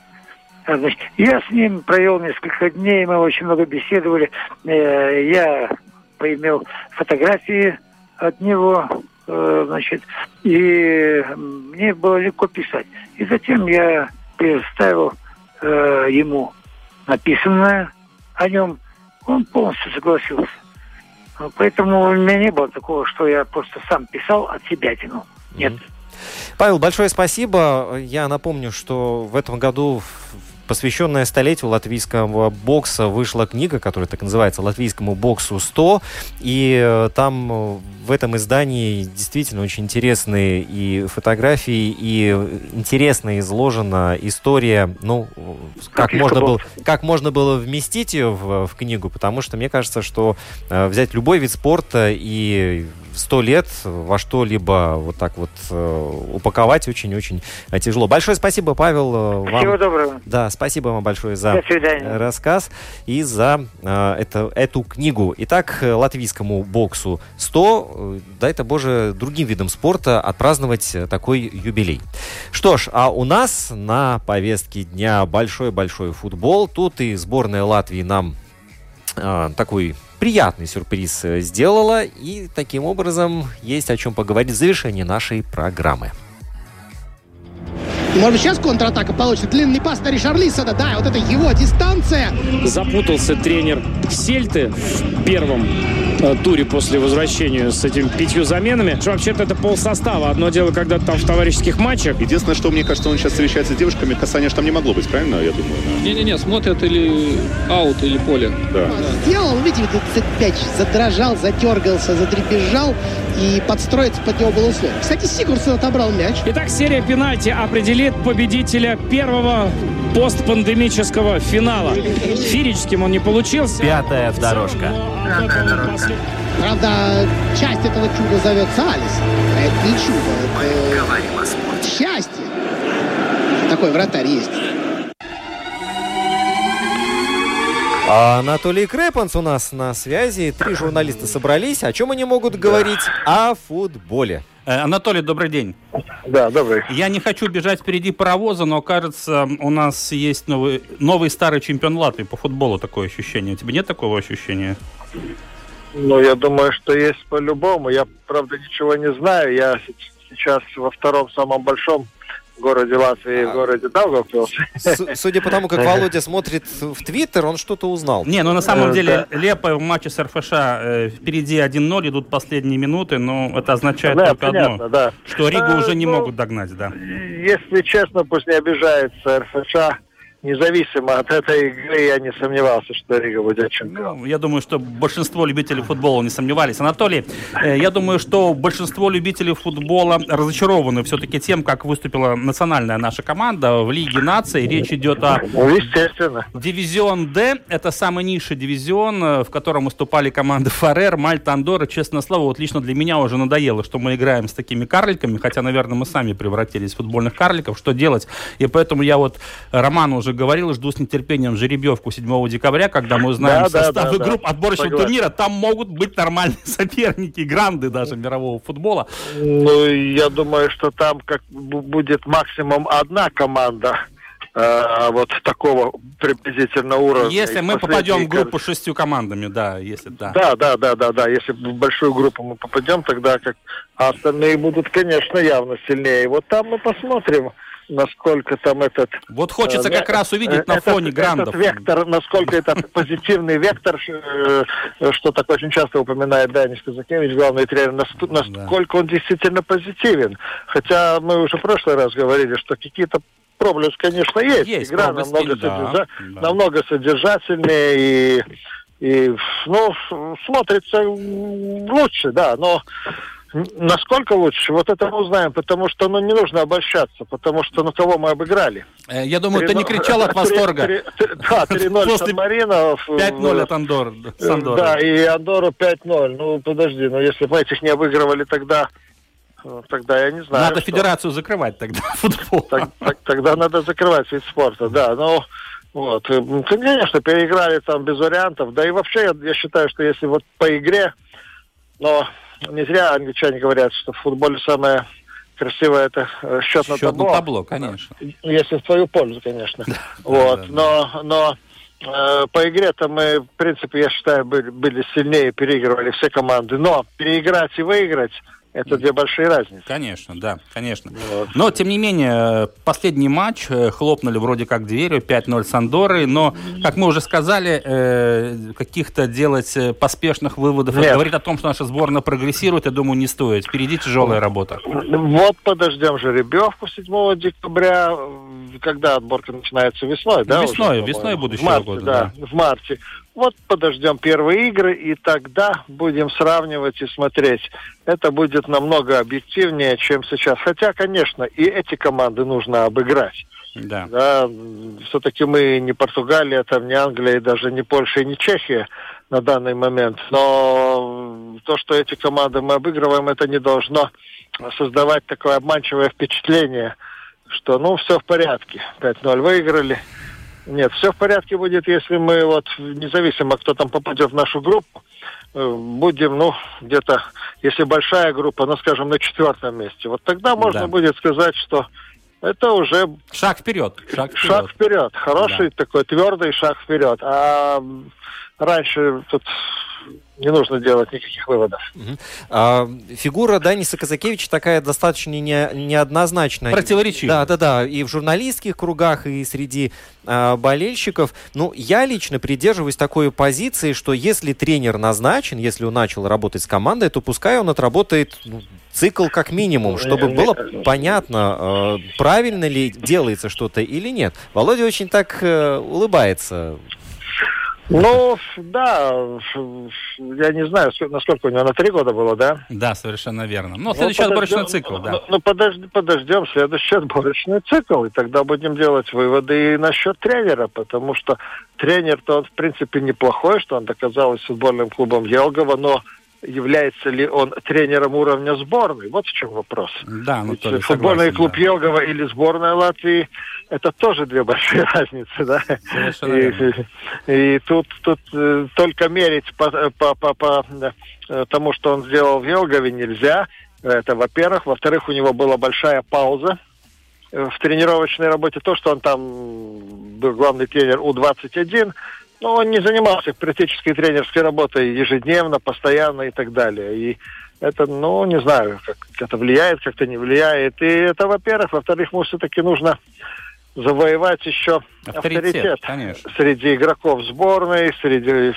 Значит, я с ним провел несколько дней, мы очень много беседовали. Э, я поимел фотографии от него, э, значит, и мне было легко писать. И затем я предоставил ему написанное о нем, он полностью согласился. Поэтому у меня не было такого, что я просто сам писал от себя тянул. Нет. Павел, большое спасибо. Я напомню, что в этом году посвященная столетию латвийского бокса. Вышла книга, которая так называется «Латвийскому боксу 100». И э, там э, в этом издании действительно очень интересные и фотографии, и интересно изложена история, ну, как можно, было, как можно было вместить ее в, в книгу, потому что мне кажется, что э, взять любой вид спорта и сто лет во что-либо вот так вот э, упаковать очень-очень э, тяжело. Большое спасибо, Павел. Э, вам. Всего доброго. Да, спасибо вам большое за рассказ и за э, это, эту книгу. Итак, латвийскому боксу 100, дай это боже, другим видам спорта отпраздновать такой юбилей. Что ж, а у нас на повестке дня большой-большой футбол. Тут и сборная Латвии нам э, такой приятный сюрприз э, сделала. И таким образом есть о чем поговорить в завершении нашей программы. Может быть, сейчас контратака получится. Длинный пас на Ришарлисона. Да, вот это его дистанция. Запутался тренер Сельты в первом э, туре после возвращения с этими пятью заменами. Вообще-то это пол состава. Одно дело, когда там в товарищеских матчах. Единственное, что мне кажется, он сейчас встречается с девушками, касания же там не могло быть, правильно, я думаю? Не-не-не, смотрят или аут, или поле. Да. Сделал, видите, мяч задрожал, затергался, задребезжал, и подстроиться под него было условие. Кстати, Сигурсон отобрал мяч. Итак, серия пенальти определит победителя первого постпандемического финала. Фирическим он не получился. Пятая дорожка. Пятая дорожка. Правда, часть этого чуда зовется Алис. А это не чудо. Это... Мы говорим о спорте. Счастье. Такой вратарь есть. Анатолий Крэпанс у нас на связи. Три журналиста собрались. О чем они могут говорить? О футболе. Э, Анатолий, добрый день. Да, добрый. Я не хочу бежать впереди паровоза, но кажется, у нас есть новый, новый старый чемпион Латвии по футболу, такое ощущение. У тебя нет такого ощущения? Ну, я думаю, что есть по-любому. Я, правда, ничего не знаю. Я сейчас во втором самом большом городе Латвии, в городе Даугавпилс. Судя по тому, как (laughs) Володя смотрит в Твиттер, он что-то узнал. Не, ну на самом э, деле Лепо в матче с РФШ э, впереди 1-0, идут последние минуты, но это означает да, только понятно, одно, да. что Ригу а, уже не ну, могут догнать, да. Если честно, пусть не обижается РФШ независимо от этой игры, я не сомневался, что Рига будет чемпионом. Ну, я думаю, что большинство любителей футбола не сомневались. Анатолий, э, я думаю, что большинство любителей футбола разочарованы все-таки тем, как выступила национальная наша команда в Лиге наций. Речь идет о... Ну, естественно. Дивизион Д. Это самый низший дивизион, э, в котором выступали команды Фарер, Мальта, Андорра. Честно слово, вот лично для меня уже надоело, что мы играем с такими карликами, хотя, наверное, мы сами превратились в футбольных карликов. Что делать? И поэтому я вот Роман уже говорил, жду с нетерпением жеребьевку 7 декабря, когда мы узнаем Да, да, составы да, да. групп отборочного Согласен. турнира. Там могут быть нормальные (laughs) соперники, гранды даже мирового футбола. Ну, я думаю, что там как бу- будет максимум одна команда э, вот такого приблизительно уровня. Если мы попадем в группу с шестью командами, да, если да. Да, да, да, да, да. Если в большую группу мы попадем, тогда как а остальные будут, конечно, явно сильнее. Вот там мы посмотрим, насколько там этот... Вот хочется э, как раз увидеть на этот- фоне грандов. Этот вектор, насколько этот (laughs) позитивный вектор, э, что так очень часто упоминает Данис Казакевич, главный тренер, наск- насколько он действительно позитивен. Хотя мы уже в прошлый раз говорили, что какие-то проблески, конечно, есть. Есть Игра намного, да, содержа- да. намного содержательнее и, и ну, смотрится лучше, да, но насколько лучше, вот это мы узнаем, потому что ну, не нужно обольщаться, потому что ну кого мы обыграли. Э, Я думаю, ты не 3:0 кричал от 3:3 восторга. Да, (laughs) 3-0 После Сан-Марино. в- 5-0 в- от Андор. Э, Да, и Андору 5-0. Ну, подожди, ну если бы этих не обыгрывали тогда, э, тогда я не знаю. Надо что. федерацию закрывать тогда, (laughs) футбол. Так- так- тогда надо закрывать вид спорта, да. Ну, вот. Конечно, переиграли там без вариантов. Да и вообще, я, я считаю, что если вот по игре, но не зря англичане говорят, что в футболе самое красивое это э, счет, на табло. на табло, конечно. Если в твою пользу, конечно. вот. Но, но э, по игре-то мы, в принципе, я считаю, были, были сильнее, переигрывали все команды. Но переиграть и выиграть это две большие разницы. Конечно, да, конечно. Но, тем не менее, последний матч э, хлопнули вроде как дверью, 5-0 с Андорой, но, как мы уже сказали, э, каких-то делать э, поспешных выводов, Нет. говорить о том, что наша сборная прогрессирует, я думаю, не стоит. Впереди тяжелая работа. Вот подождем жеребьевку 7 декабря. Когда отборка начинается? Весной, да? Весной, уже, весной будущего в марте, года, Да, в марте. Вот подождем первые игры, и тогда будем сравнивать и смотреть. Это будет намного объективнее, чем сейчас. Хотя, конечно, и эти команды нужно обыграть. Да. Да, все-таки мы не Португалия, там не Англия, и даже не Польша и не Чехия на данный момент. Но то, что эти команды мы обыгрываем, это не должно создавать такое обманчивое впечатление, что ну все в порядке, 5-0 выиграли. Нет, все в порядке будет, если мы вот, независимо, кто там попадет в нашу группу, э, будем, ну, где-то, если большая группа, ну, скажем, на четвертом месте. Вот тогда можно Да. будет сказать, что это уже Шаг вперед. Шаг вперед. шаг вперед. Хороший такой твердый шаг вперед. А раньше тут не нужно делать никаких выводов. А, фигура Даниса Казакевича такая достаточно не, неоднозначная. Противоречивая. Да, да, да. И в журналистских кругах, и среди а, болельщиков. Ну, я лично придерживаюсь такой позиции, что если тренер назначен, если он начал работать с командой, то пускай он отработает ну, цикл как минимум, чтобы было понятно, э, правильно ли делается что-то или нет. Володя очень так э, улыбается. Ну, да, я не знаю, ск- насколько у него, на три года было, да? Да, совершенно верно. Ну, Ну, следующий отборочный цикл, да. Ну, ну, подожди, подождем следующий отборочный цикл, и тогда будем делать выводы и насчет тренера, потому что тренер-то он, в принципе, неплохой, что он доказал с футбольным клубом Елгова, но является ли он тренером уровня сборной? Вот в чем вопрос. Да, ну, Ведь то ли футбольный согласен, клуб Елгова или сборная Латвии это тоже две большие (laughs) разницы, да? Совершенно И, верно. и тут, тут э, только мерить по, по, по, по, э, тому, что он сделал в Елгове, нельзя. Это, во-первых. Во-вторых, у него была большая пауза э, в тренировочной работе. То, что он там был главный тренер У-21, но он не занимался практической тренерской работой ежедневно, постоянно и так далее. И это, ну, не знаю, как это влияет, как-то не влияет. И это, во-первых. Во-вторых, ему все-таки нужно завоевать еще Авторитет, авторитет, конечно. среди игроков сборной, среди,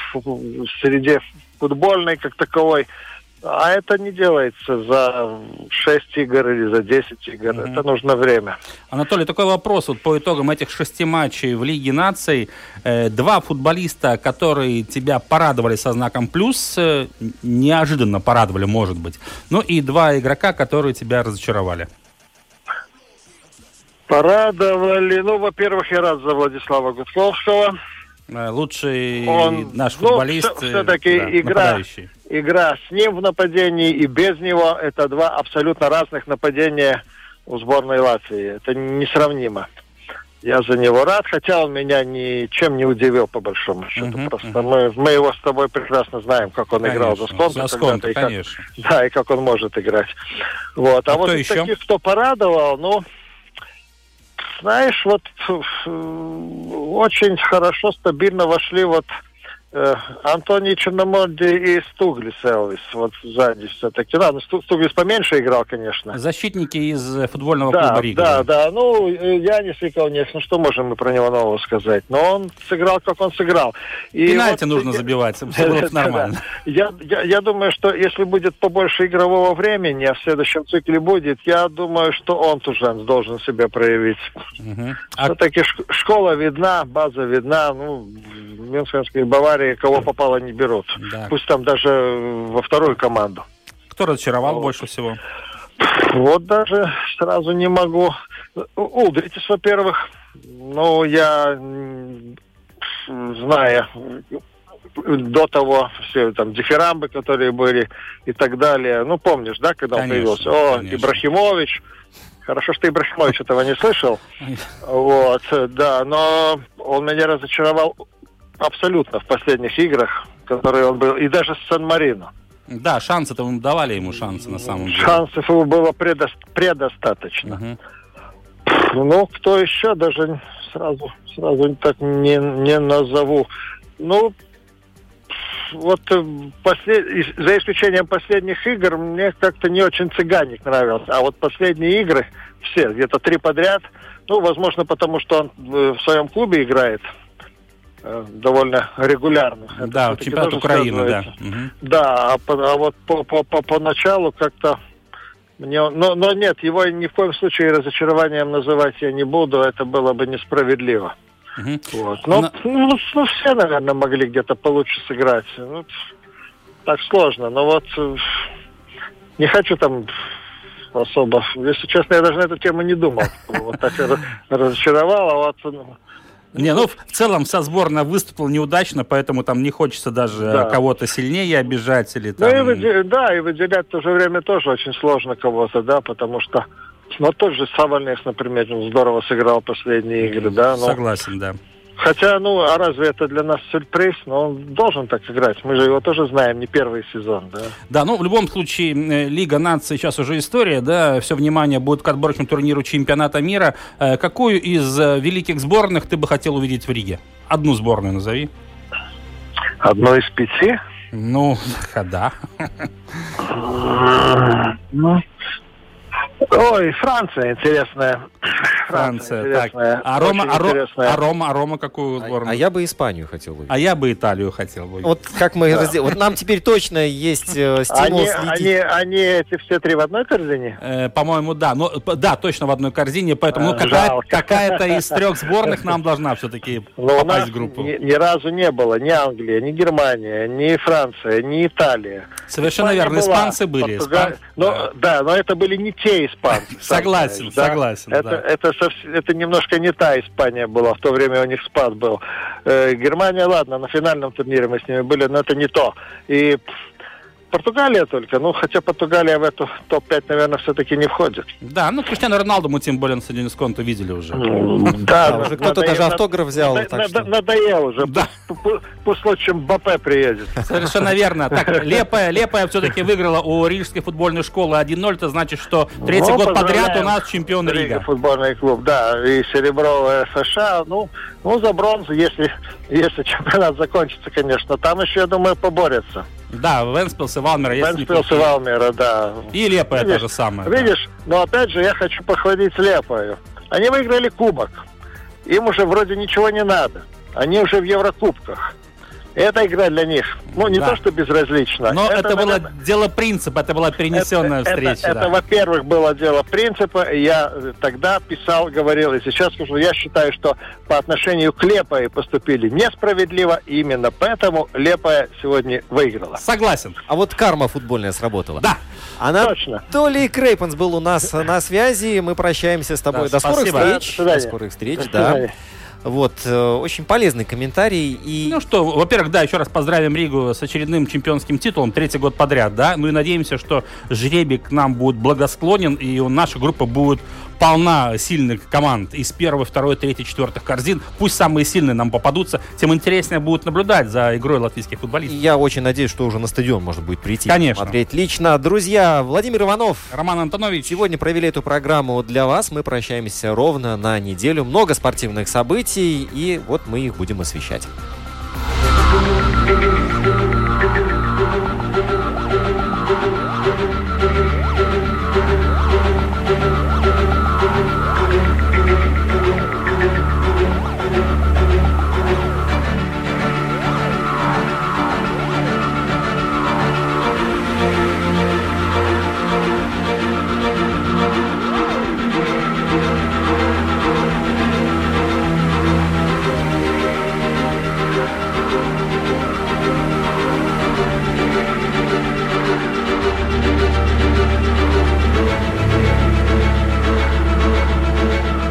среди футбольной как таковой. А это не делается за 6 игр или за 10 игр. Это нужно время. Анатолий, такой вопрос. Вот по итогам этих шести матчей в Лиге наций, э, два футболиста, которые тебя порадовали со знаком плюс, э, неожиданно порадовали, может быть. Ну и два игрока, которые тебя разочаровали. Порадовали. Ну, во-первых, я рад за Владислава Гудковского. Э, Лучший Он, наш ну, футболист, всё- э, всё-таки да, игра, нападающий. Игра с ним в нападении и без него это два абсолютно разных нападения у сборной Латвии. Это несравнимо. Я за него рад, хотя он меня ничем не удивил, по большому счету. Мгм, Просто мы, мы его с тобой прекрасно знаем, как он играл за Конечно, Сконто. за когда-то, Сконто, и как- конечно. да, и как он может играть. Вот. А, А вот из еще? таких, кто порадовал, ну, знаешь, вот э, очень хорошо, стабильно вошли вот э, Антоний Черноморди и Стуглис Элвис. Вот сзади все-таки. Да, ну, Сту- Стуглис поменьше играл, конечно. Защитники из э, футбольного Да, клуба Рига. да, да. Ну, э, Янис Иколнец, ну что можем мы про него нового сказать? Но он сыграл, как он сыграл. И Пенальти вот- нужно забивать, все (laughs) Да, нормально. Я, я, я думаю, что если будет побольше игрового времени, а в следующем цикле будет, я думаю, что он Тужанс должен себя проявить. Мгм. А Все-таки школа видна, база видна. Ну, в Мюнхенской Баварии кого попало не берут. Да. Пусть там даже во вторую команду. кто разочаровал больше всего? Вот даже сразу не могу. Улдритис, во-первых. Ну, я, зная до того все там дифирамбы, которые были и так далее. Ну, помнишь, да, когда он Конечно, появился? О, конечно. Ибрахимович. Хорошо, что Ибрахимович этого не слышал. (laughs) Вот, да, но он меня разочаровал абсолютно в последних играх, которые он был, и даже с Сан-Марино. Да, шансы-то мы давали ему шансы на самом деле. Шансов его было предо- предостаточно. Мгм. Ну, кто еще, даже сразу, сразу так не, не назову. Ну, вот э, послед- за исключением последних игр, мне как-то не очень цыганик нравился. А вот последние игры, все, где-то три подряд, ну, возможно, потому что он э, в своем клубе играет довольно регулярно. Это Да, всё-таки чемпионат Украины, да. Мгм. Да, а, по- а вот по, по, по, поначалу как-то мне, но, но нет, его ни в коем случае разочарованием называть я не буду, это было бы несправедливо. Мгм. Вот. Но, На- ну, ну, все, наверное, могли где-то получше сыграть. Ну, так сложно, но вот э, не хочу там особо. Если честно, я даже на эту тему не думал. Вот так (laughs) раз- разочаровал, а вот ну, Не, ну в целом вся сборная выступила неудачно, поэтому там не хочется даже Да. кого-то сильнее обижать или Ну там... и выде- да, и выделять в то же время тоже очень сложно кого-то, да, потому что ну, тот же Савальнес, например, он здорово сыграл последние игры, да. но- Согласен, да. Хотя, ну, а разве это для нас сюрприз? Но он должен так играть. Мы же его тоже знаем, не первый сезон, да. Да, ну в любом случае э, Лига наций сейчас уже история, да, все внимание будет к отборочному турниру чемпионата мира. Э, Какую из э, великих сборных ты бы хотел увидеть в Риге? Одну сборную назови. Одно из пяти? Ну, (laughs) да. Ну, Ой, Франция интересная. Франция, так. А Рома, а, Ро- интересная. а Рома, а Рома какую сборную? А я бы Испанию хотел увидеть. А я бы Италию хотел бы. Вот как мы раздел- Вот нам теперь точно есть э, стимул Они, следить. они, они эти все три в одной корзине? Э, по-моему, да. Ну, п- да, точно в одной корзине, поэтому ну, А, какая- какая-то из трех сборных нам должна все-таки (laughs) Но у нас попасть в группу. ни, ни разу не было ни Англия, ни Германия, ни Франция, ни Италия. Совершенно Испания верно. была, Испанцы были. Португа- испан- Но, да. но это были не те испанцы. Согласен, да? согласен, Это, да. Это немножко не та Испания была, в то время у них спад был. Э, Германия, ладно, на финальном турнире мы с ними были, но это не то. И Португалия только, ну, хотя Португалия в эту топ-5, наверное, все-таки не входит. Да, ну Криштиану Роналду мы тем более на стадионе Сконто видели уже. Да, уже кто-то даже автограф взял, Надоел уже. Пусть лучше Мбаппе приедет. Совершенно верно. Так, (laughs) Лиепая, Лиепая все-таки выиграла у Рижской футбольной школы 1-0. Это значит, что третий Ну, год подряд у нас чемпион Рига футбольный клуб, да, и серебро США. Ну, ну, за бронзу, если, если (laughs) чемпионат закончится, конечно. Там еще, я думаю, поборются. Да, Вентспилс и Валмера. Вентспилс и. Валмера, да. И Лиепая Видишь, та же да. Видишь, но опять же я хочу похвалить Лепою. Они выиграли кубок. Им уже вроде ничего не надо. Они уже в Еврокубках. Это игра для них. Ну, не Да. то, что безразлично. Но это, было наверное, дело принципа, это была перенесенная это, встреча. Это, да. это, во-первых, было дело принципа. Я э, тогда писал, говорил, и сейчас скажу, я считаю, что по отношению к Лепое поступили несправедливо. И именно поэтому Лепая сегодня выиграла. Согласен. А вот карма футбольная сработала. Да. Анатолий Крейпанс был у нас на связи. Мы прощаемся с тобой. Да, До скорых встреч. До. До скорых встреч, До да. Вот, э, очень полезный комментарий. И Ну что, во-первых, да, еще раз поздравим Ригу с очередным чемпионским титулом, третий год подряд, да. Ну и надеемся, что жребий к нам будет благосклонен, и наша группа будет полна сильных команд из первой, второй, третьей, четвертых корзин. Пусть самые сильные нам попадутся, тем интереснее будет наблюдать за игрой латвийских футболистов. Я очень надеюсь, что уже на стадион можно будет прийти. Конечно. Смотреть лично. Друзья, Владимир Иванов. Роман Антонович. Сегодня провели эту программу для вас. Мы прощаемся ровно на неделю. Много спортивных событий, и вот мы их будем освещать.